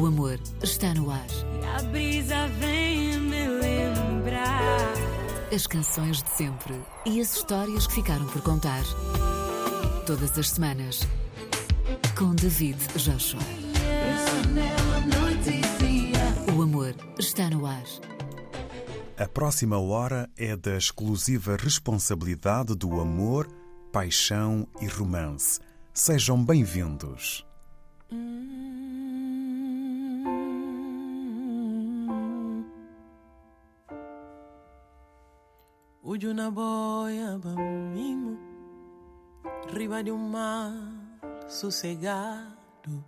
O amor está no ar. E a brisa vem me lembrar. As canções de sempre e as histórias que ficaram por contar. Todas as semanas. Com David Joshua. O amor está no ar. A próxima hora é da exclusiva responsabilidade do amor, paixão e romance. Sejam bem-vindos. Uju na boia mimo, riba de um mar sossegado.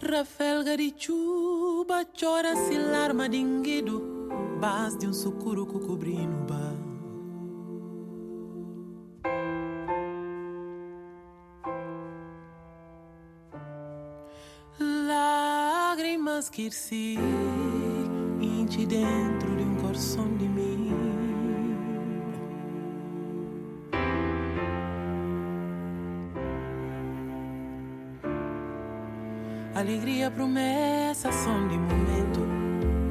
Rafelga de chuva chora se larma dinguido, bas de um sucuro cobrindo bar. Se inti dentro de um coração de mim. Alegria, promessa, som de momento.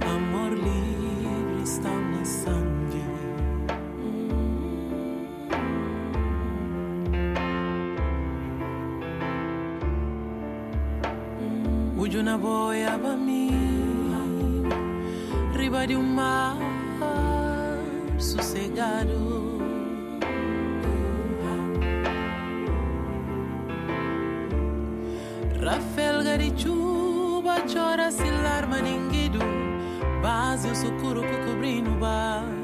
Amor livre está na mim, riba de um mar sossegado. Rafael Garichuba chora se larma ninguido Base o sucuro que cobrindo bar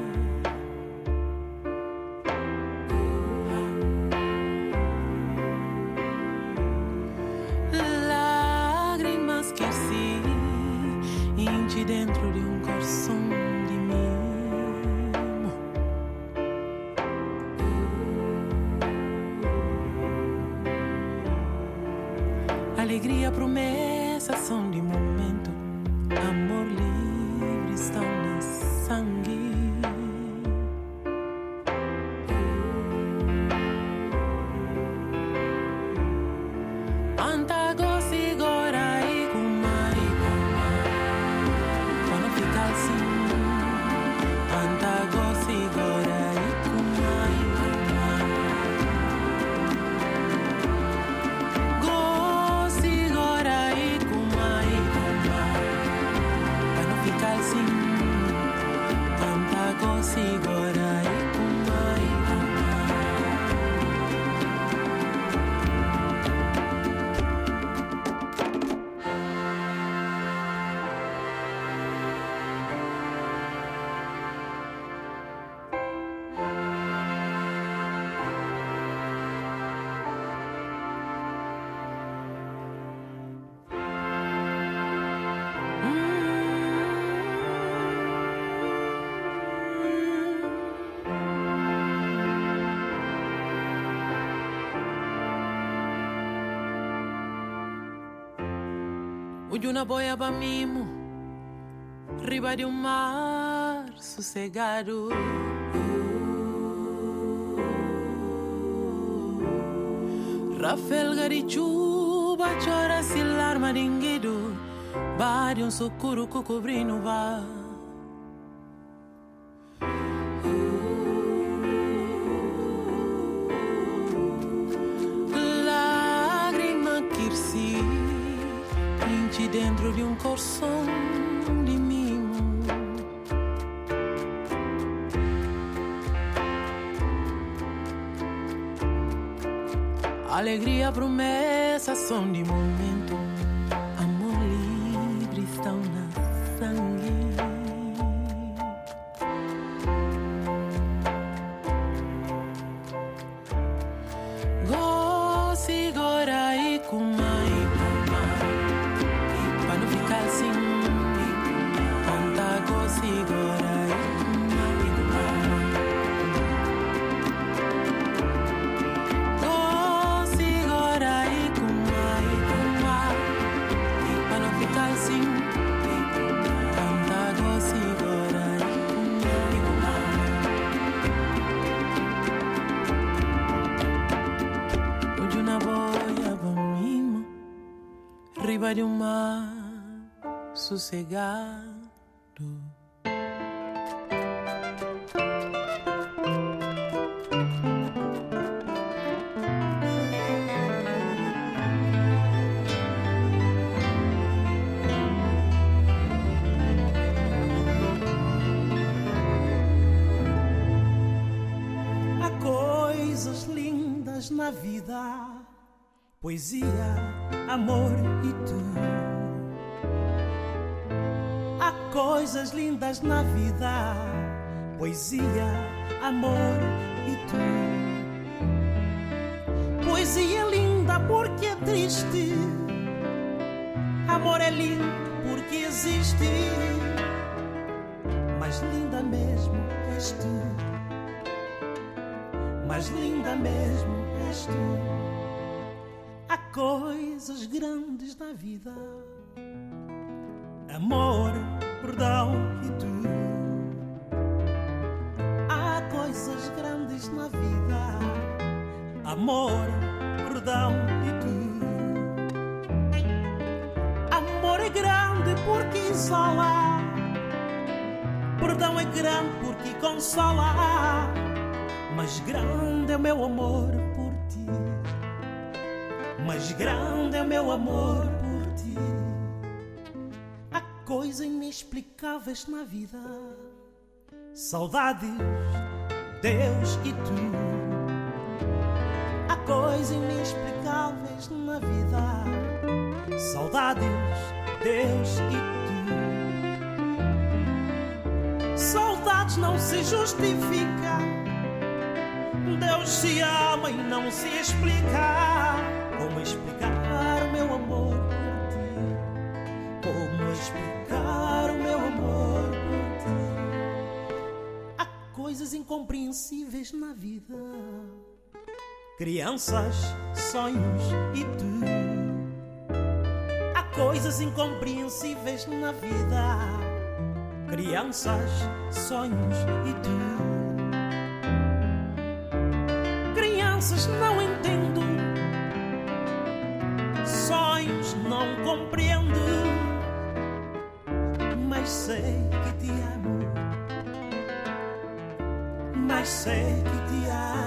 Uju na boia ba mimo Riba de um mar sossegado Rafael Garichuba chora se larma dinguido Bade um que cobrindo vai promessa, som de momento. Riba de um mar sossegado. Coisas lindas na vida, poesia, amor e tu. Há coisas lindas na vida, poesia, amor e tu. Poesia linda porque é triste, amor é lindo porque existe, mas linda mesmo és tu mais linda mesmo és tu. Coisas grandes na vida, amor, perdão e tu. Há coisas grandes na vida, amor, perdão e tu. Amor é grande porque isola, perdão é grande porque consola. Mas grande é o meu amor. Mas grande é o meu amor por ti. Há coisas inexplicáveis na vida. Saudades, Deus e tu. Há coisas inexplicáveis na vida. Saudades, Deus e tu. Saudades não se justifica. Deus se ama e não se explica. Como explicar o meu amor por ti? Como explicar o meu amor por ti? Há coisas incompreensíveis na vida. Crianças, sonhos e tu. Há coisas incompreensíveis na vida. Crianças, sonhos e tu. crianças não entendo, sonhos não compreendo, mas sei que te amo, mas sei que te amo.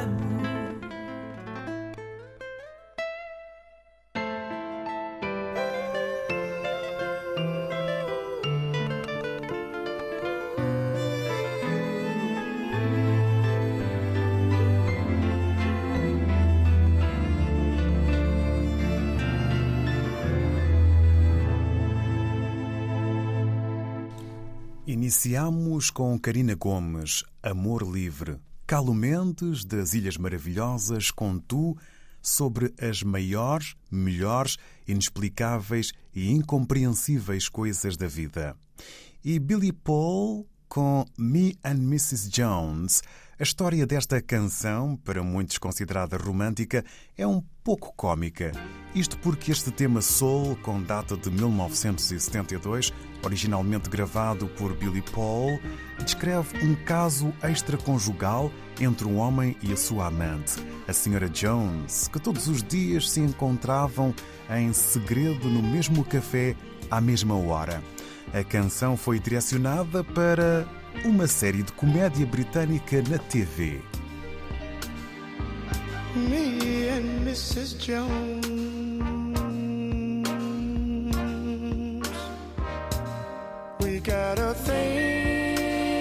Iniciamos com Karina Gomes, Amor Livre. Calo Mendes, das Ilhas Maravilhosas, com Tu, sobre as maiores, melhores, inexplicáveis e incompreensíveis coisas da vida. E Billy Paul, com Me and Mrs. Jones. A história desta canção, para muitos considerada romântica, é um pouco cômica. Isto porque este tema soul, com data de 1972, originalmente gravado por Billy Paul, descreve um caso extraconjugal entre um homem e a sua amante, a Sra. Jones, que todos os dias se encontravam em segredo no mesmo café à mesma hora. A canção foi direcionada para uma série de comédia britânica na TV. Me and Mrs. Jones. We got a thing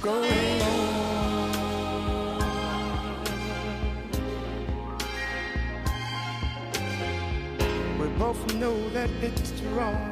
going on. We both know that it's wrong,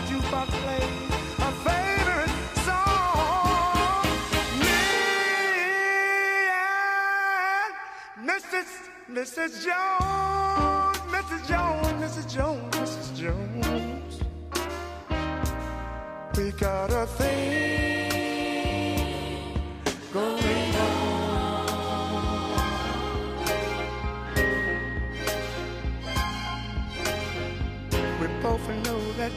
Jukebox favorite song. Me and. Mrs. Mrs. Jones, Mrs. Jones, Mrs. Jones, Mrs. Jones. We got a thing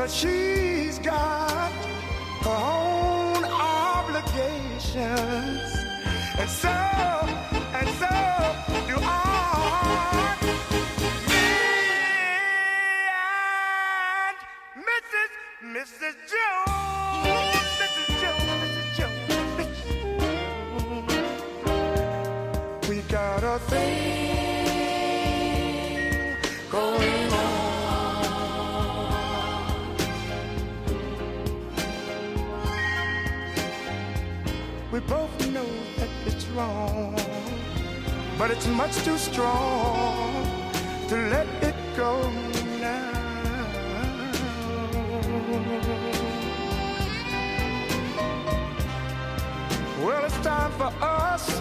Cause she's got her own obligations. And so, and so do I. Me and Mrs. Mrs. Jones. Mrs. Jones, Mrs. Jones. We got a thing We both know that it's wrong, but it's much too strong to let it go now. Well, it's time for us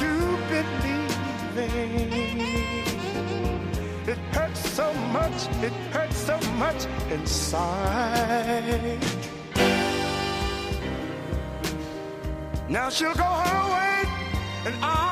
to believe. It hurts so much, it hurts so much inside. Now she'll go her way and I'll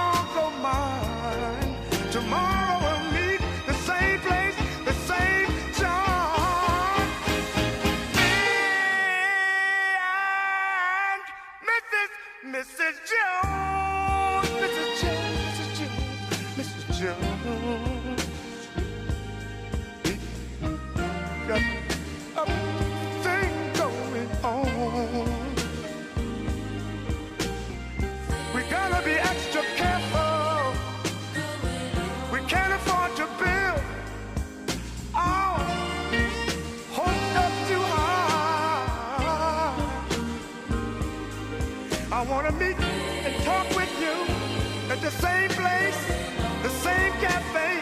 I wanna meet and talk with you at the same place, the same cafe,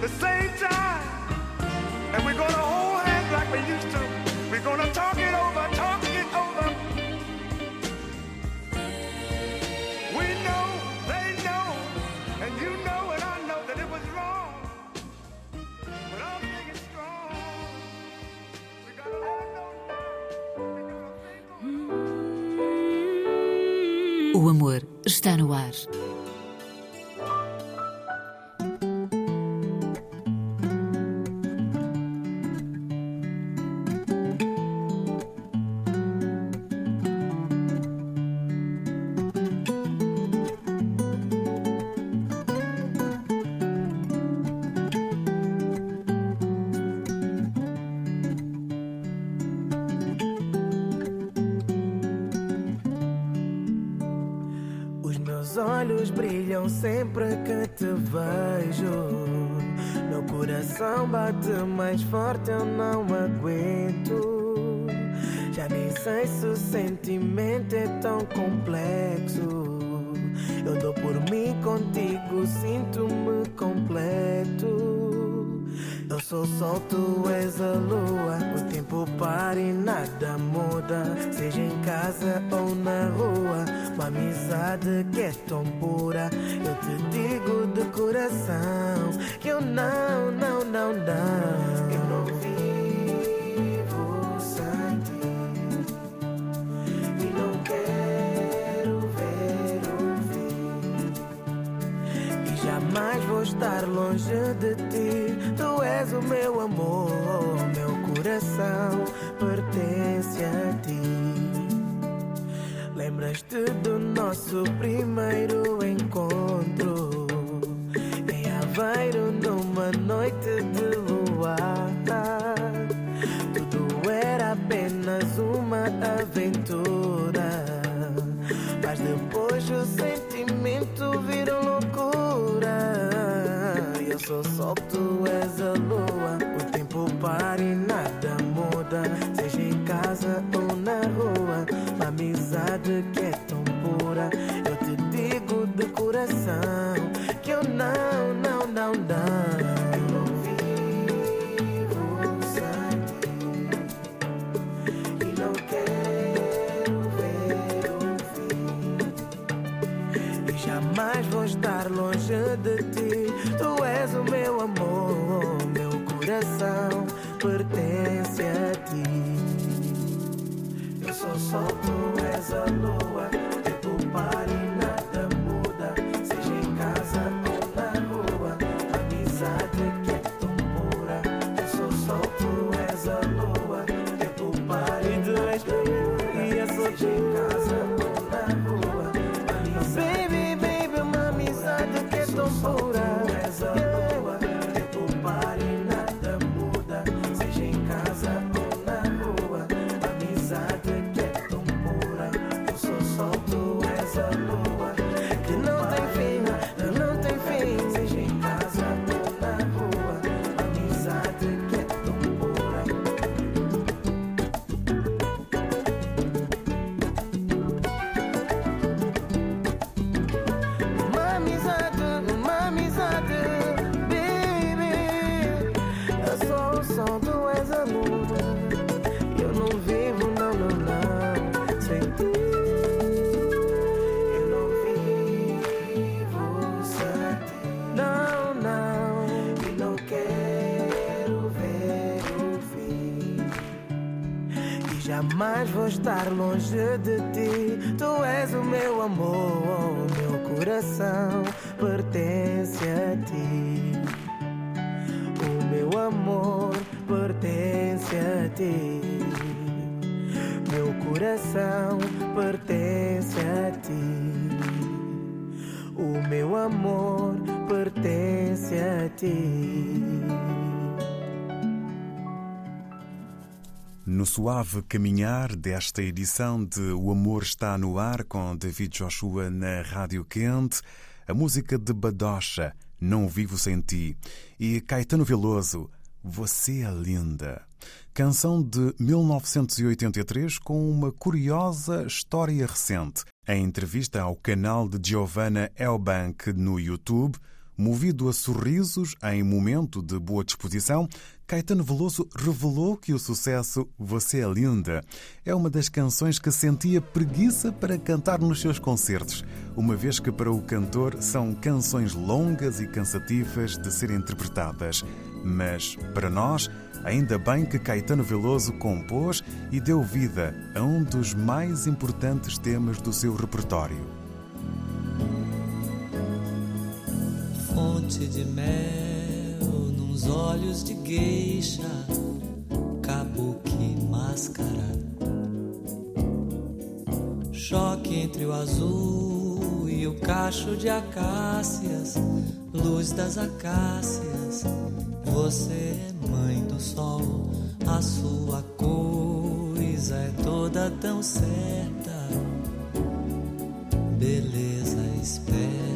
the same time. And we're gonna hold hands like we used to. We're gonna talk it over, está no ar. Coração bate mais forte, eu não aguento. Já nem sei se o sentimento é tão complexo. Eu dou por mim contigo, sinto-me completo. Eu sou o sol, tu és a lua. Tempo e nada muda. Seja em casa ou na rua. Uma amizade que é tão pura. Eu te digo de coração que eu não, não, não, não. Eu não vivo sem ti. E não quero ver o fim. E jamais vou estar longe de ti. Tu és o meu amor, coração pertence a ti. Lembras-te do nosso primeiro encontro? Em Aveiro, numa noite de luar. Tudo era apenas uma aventura. Mas depois o sentimento virou loucura. Eu sou sol, tu és a lua. O tempo para que eu não, não, não, não. Eu não vivo sem ti e não quero ver o fim. E jamais vou estar longe de ti. Tu és o meu amor, meu coração pertence a ti. Eu sou sol, tu és a lua. Estar longe de suave caminhar desta edição de O Amor Está no Ar, com David Joshua na Rádio Quente, a música de Badocha, Não Vivo Sem Ti, e Caetano Veloso, Você é Linda. Canção de 1983 com uma curiosa história recente. Em entrevista ao canal de Giovanna Elbank no YouTube, Movido a sorrisos em momento de boa disposição, Caetano Veloso revelou que o sucesso Você é Linda é uma das canções que sentia preguiça para cantar nos seus concertos, uma vez que para o cantor são canções longas e cansativas de serem interpretadas. Mas, para nós, ainda bem que Caetano Veloso compôs e deu vida a um dos mais importantes temas do seu repertório. De mel nos olhos de gueixa, kabuki máscara. Choque entre o azul e o cacho de acácias, luz das acácias. Você é mãe do sol, a sua coisa é toda tão certa, beleza esperta.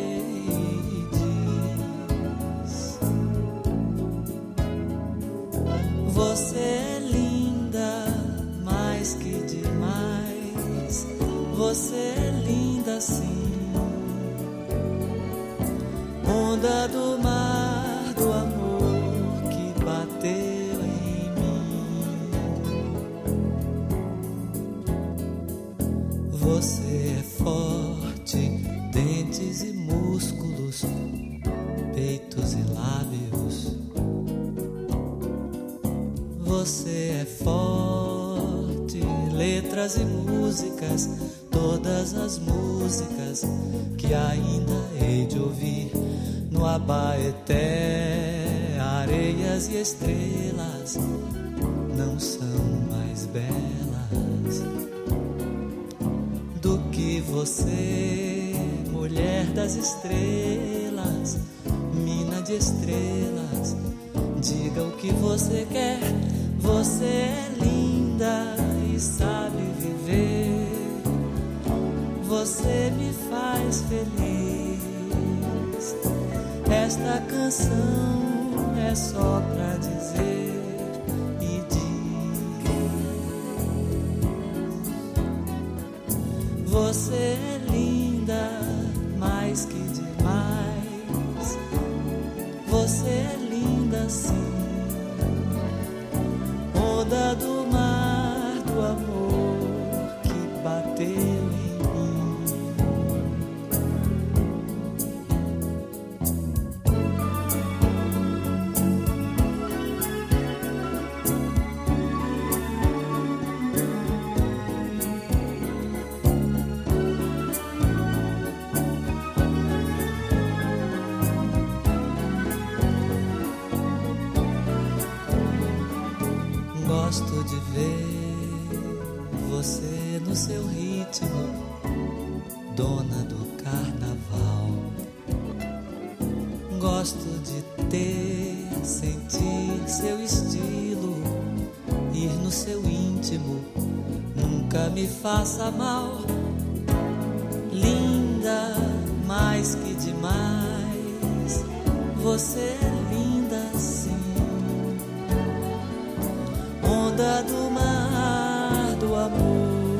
Você é linda sim. Onda do mar do amor que bateu em mim. Você é forte, dentes e músculos, peitos e lábios. Você é forte, letras e músicas, todas as músicas que ainda hei de ouvir no Abaeté, areias e estrelas não são mais belas do que você, mulher das estrelas, mina de estrelas. Você me faz feliz. Esta canção é só pra dizer e diz: Você é mais que demais, você é linda sim onda do mar do amor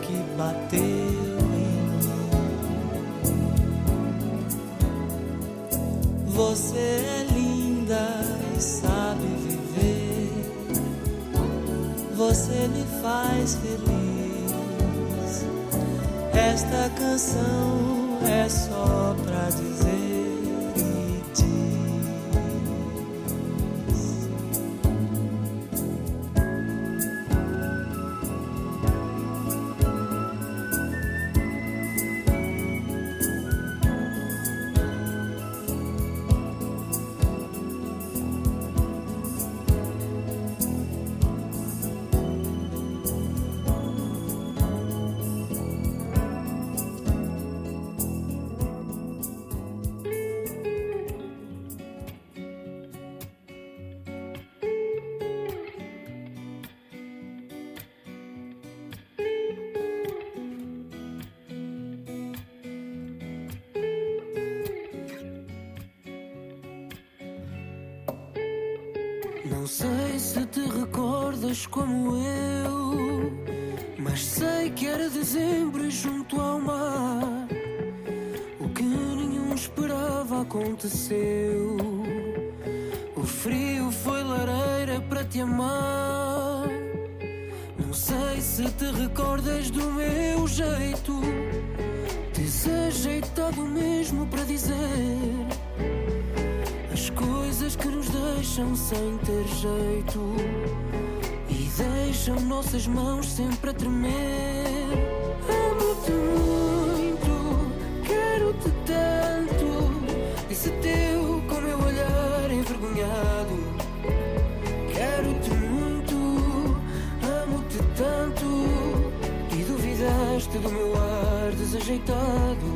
que bateu em mim. Você é linda e sabe viver. Você me faz feliz. Esta canção é só Não sei se te recordas como eu, mas sei que era dezembro junto ao mar. O que nenhum esperava aconteceu. O frio foi lareira para te amar. Não sei se te recordas do meu jeito, desajeitado mesmo para dizer deixam sem ter jeito e deixam nossas mãos sempre a tremer. Amo-te muito, quero-te tanto. Disse teu com meu olhar envergonhado. Quero-te muito, amo-te tanto. E duvidaste do meu ar desajeitado.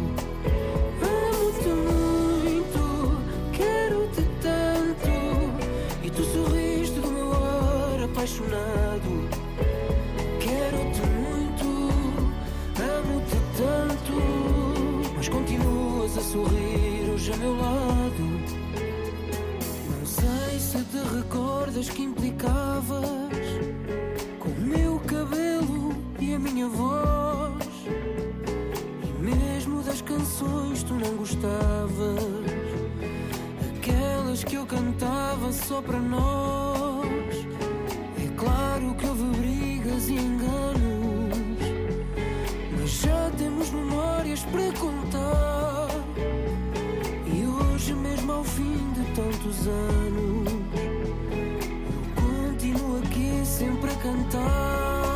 Apaixonado. Quero-te muito, amo-te tanto. Mas continuas a sorrir hoje a meu lado. Não sei se te recordas que implicavas com o meu cabelo e a minha voz. E mesmo das canções tu não gostavas. Aquelas que eu cantava só para nós. Brigas e enganos. Mas já temos memórias para contar. E hoje, mesmo ao fim de tantos anos, eu continuo aqui sempre a cantar.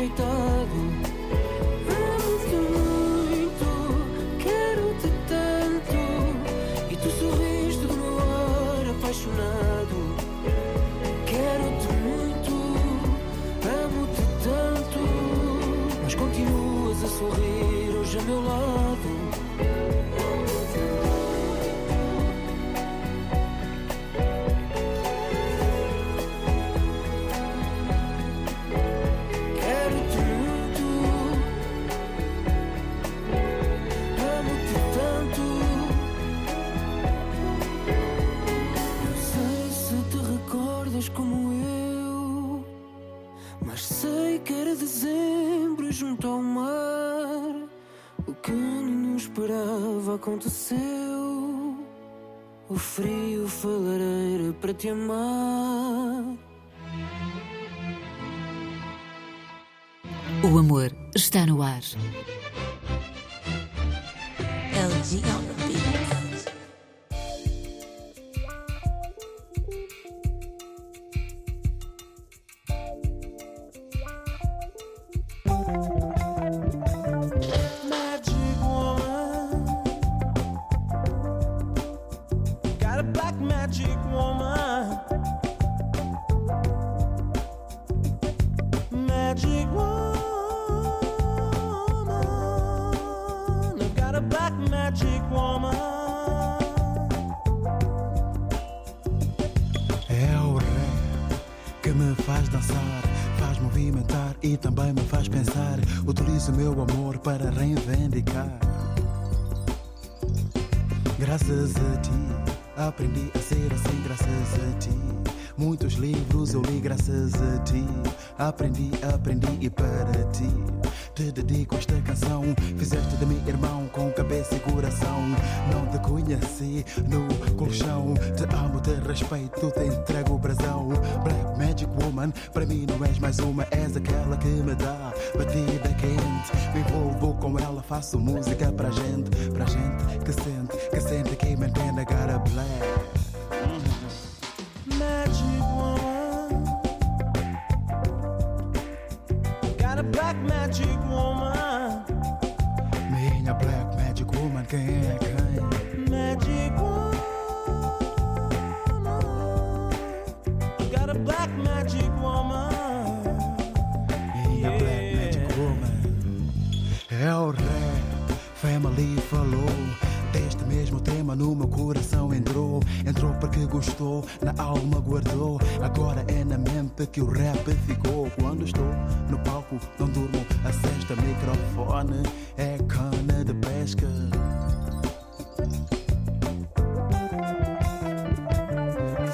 Amo-te muito, quero-te tanto. E tu sorriste do meu ar apaixonado. Quero-te muito, amo-te tanto. Mas continuas a sorrir hoje a meu lado. Aconteceu. O frio foi lareira para te amar. O amor está no ar. LG me faz dançar, faz movimentar e também me faz pensar. Utilizo meu amor para reivindicar. Graças a ti, aprendi a ser assim, graças a ti. Muitos livros eu li graças a ti. Aprendi, aprendi e para ti. Te dedico esta canção. Fizeste de mim irmão com cabeça e coração. Não te conheci no colchão. Te amo, te respeito, te entrego o brasão. Black Magic Woman, para mim não és mais uma, és aquela que me dá batida quente. Me envolvo com ela, faço música pra gente, pra gente que sente, que sente que black. Magic woman. Got a black magic woman. Magic Woman, tema no meu coração entrou. Entrou porque gostou, na alma guardou. Agora é na mente que o rap ficou. Quando estou no palco, não durmo. A sexta microfone é cana de pesca.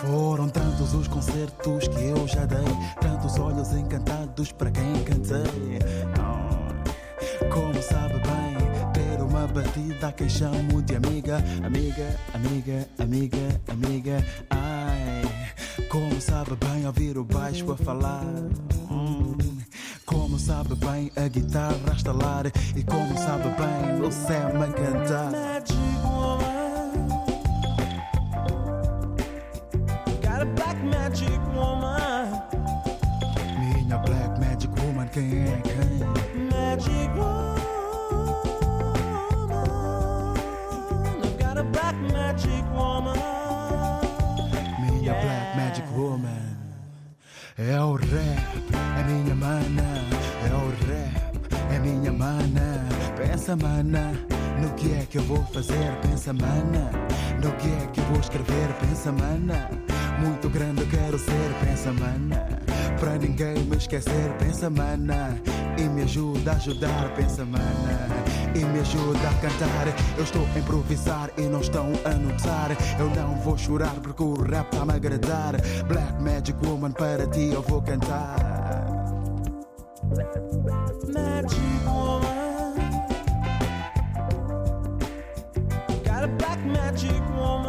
Foram tantos os concertos que eu já dei, tantos olhos encantados para quem cantei. Batida a quem chamo de amiga, amiga, amiga, amiga, amiga. Ai, como sabe bem ouvir o baixo a falar. Hum, Como sabe bem a guitarra a estalar e como sabe bem o Sam a cantar. Mana É o rap, é minha mana Pensa mana, no que é que eu vou fazer Pensa mana, no que é que eu vou escrever Pensa mana, muito grande eu quero ser Pensa mana, pra ninguém me esquecer Pensa mana, e me ajuda a ajudar Pensa mana, e me ajuda a cantar. Eu estou a improvisar e não estão a notar. Eu não vou chorar porque o rap está-me a agradar. Black Magic Woman, para ti eu vou cantar. Magic woman. Got a black magic woman.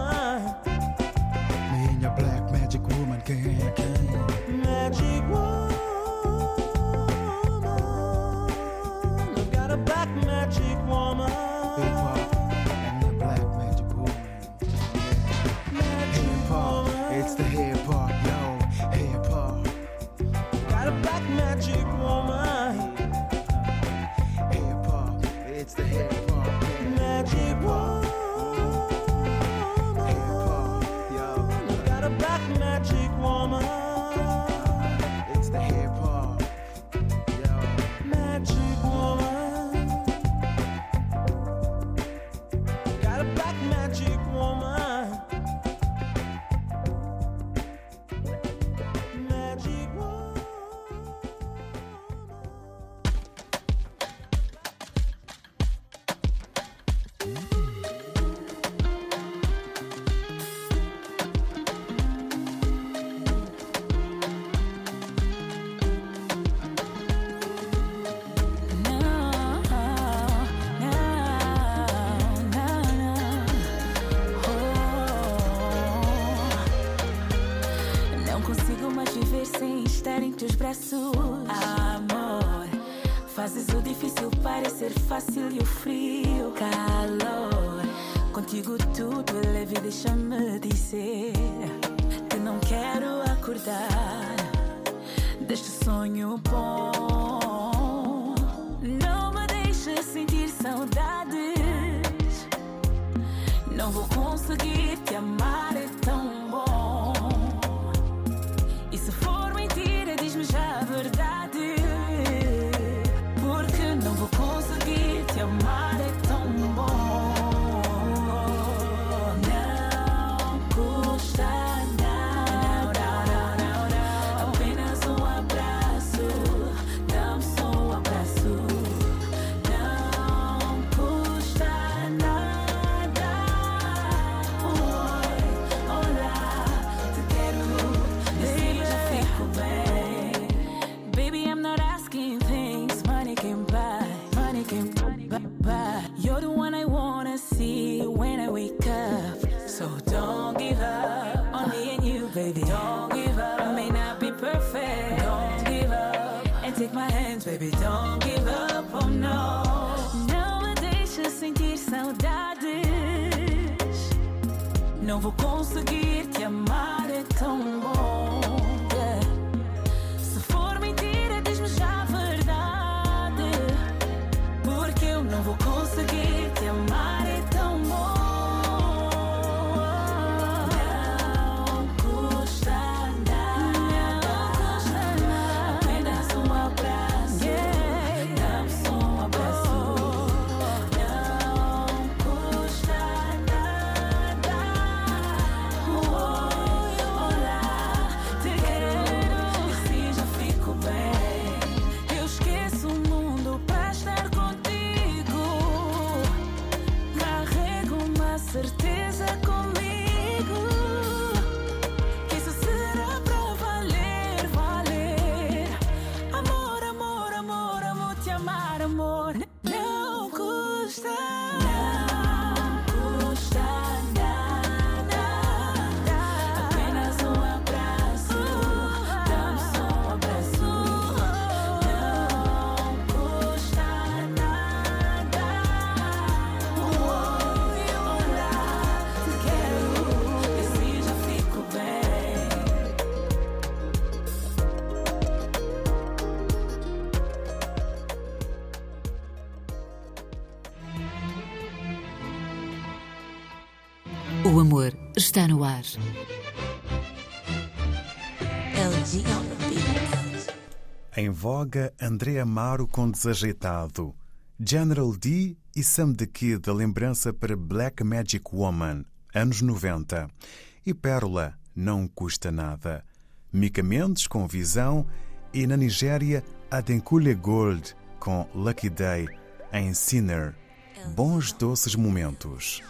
Está no ar. Em voga, André Amaro com Desajeitado, General D e Sam the Kid a lembrança para Black Magic Woman, anos 90, e Pérola, Não Custa Nada, Mica Mendes com Visão e na Nigéria, Adenkule Gold com Lucky Day, em Sinner, Bons Doces Momentos.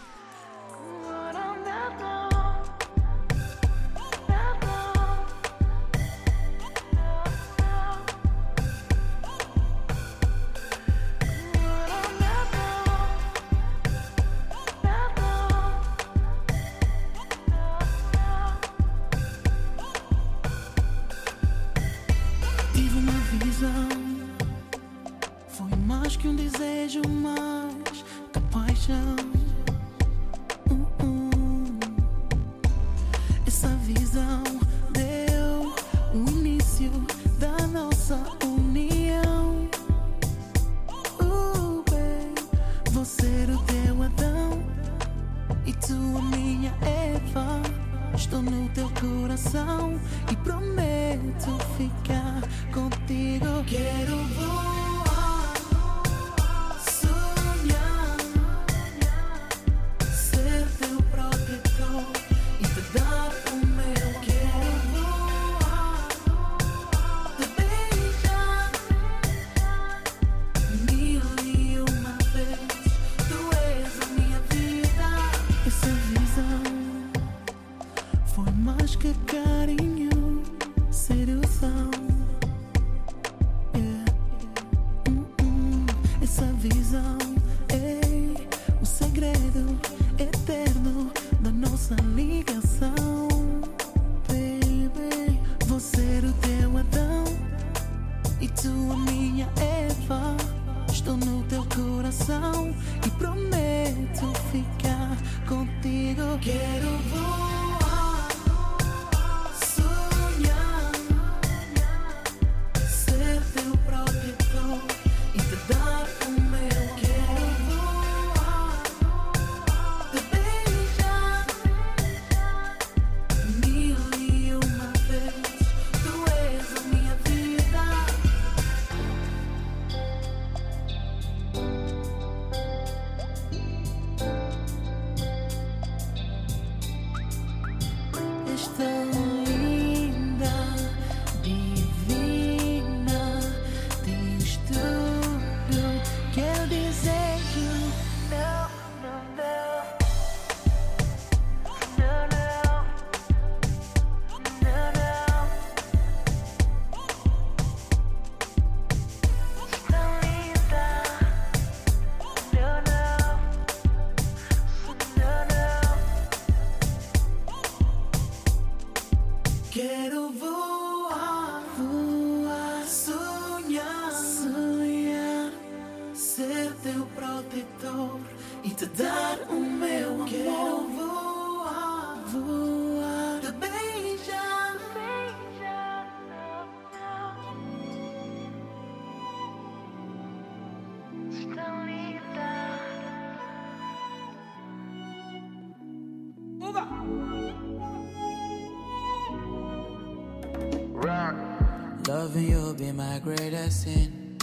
Sin.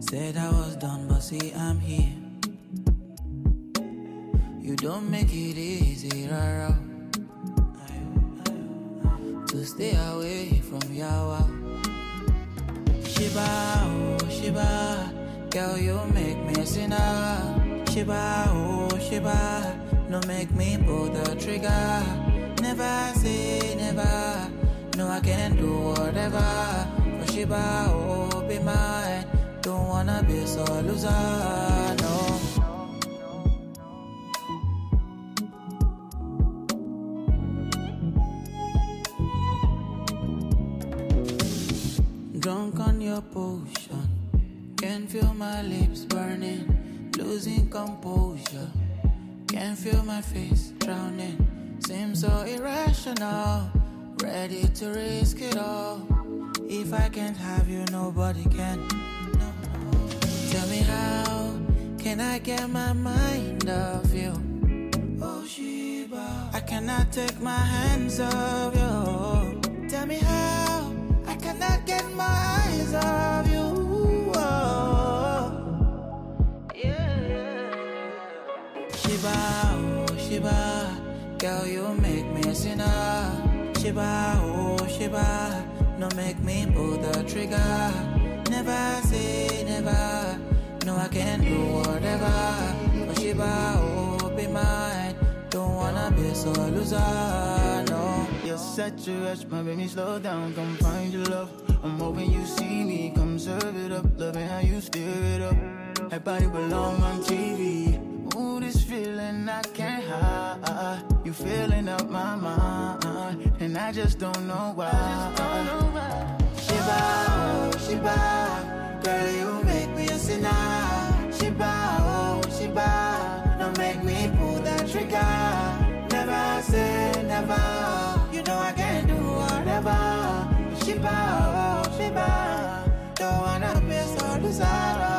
Said I was done, but see, I'm here. You don't make it easy, rara. To stay away from Yawa. Shiba, oh Shiba, girl, you make me sinner. Shiba, oh Shiba, no make me pull the trigger. For oh, be mine. Don't wanna be so loser, no. Drunk on your potion, can feel my lips burning, losing composure. Can feel my face drowning, seems so irrational. Ready to risk it all. If I can't have you, nobody can. No. Tell me how can I get my mind off you? Oh Shiba, I cannot take my hands off you. Tell me how I cannot get my eyes off you. Oh. Yeah. Shiba, oh Shiba, girl, you make me a sinner. Shiba, oh Shiba, no make me pull the trigger. Never say never, no I can do whatever. But Shiba, be mine, don't wanna be so loser, no. You're such a rush, my baby, slow down, come find your love. I'm hoping you see me, come serve it up, loving how you stir it up. That body belong on TV. Ooh, this feeling I can't hide. You filling up my mind, and I just don't know why. Shiba, oh Shiba, girl you make me a sinner. Shiba, oh Shiba, don't make me pull that trigger. Never say never, you know I can't do whatever. Shiba, oh Shiba, don't wanna be so loser,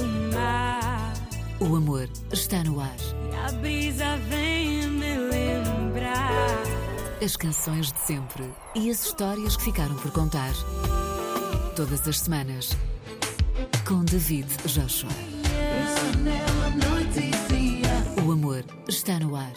do mar O amor está no ar. e a brisa vem me lembrar. As canções de sempre e as histórias que ficaram por contar. Todas as semanas. Com David Joshua. O amor está no ar.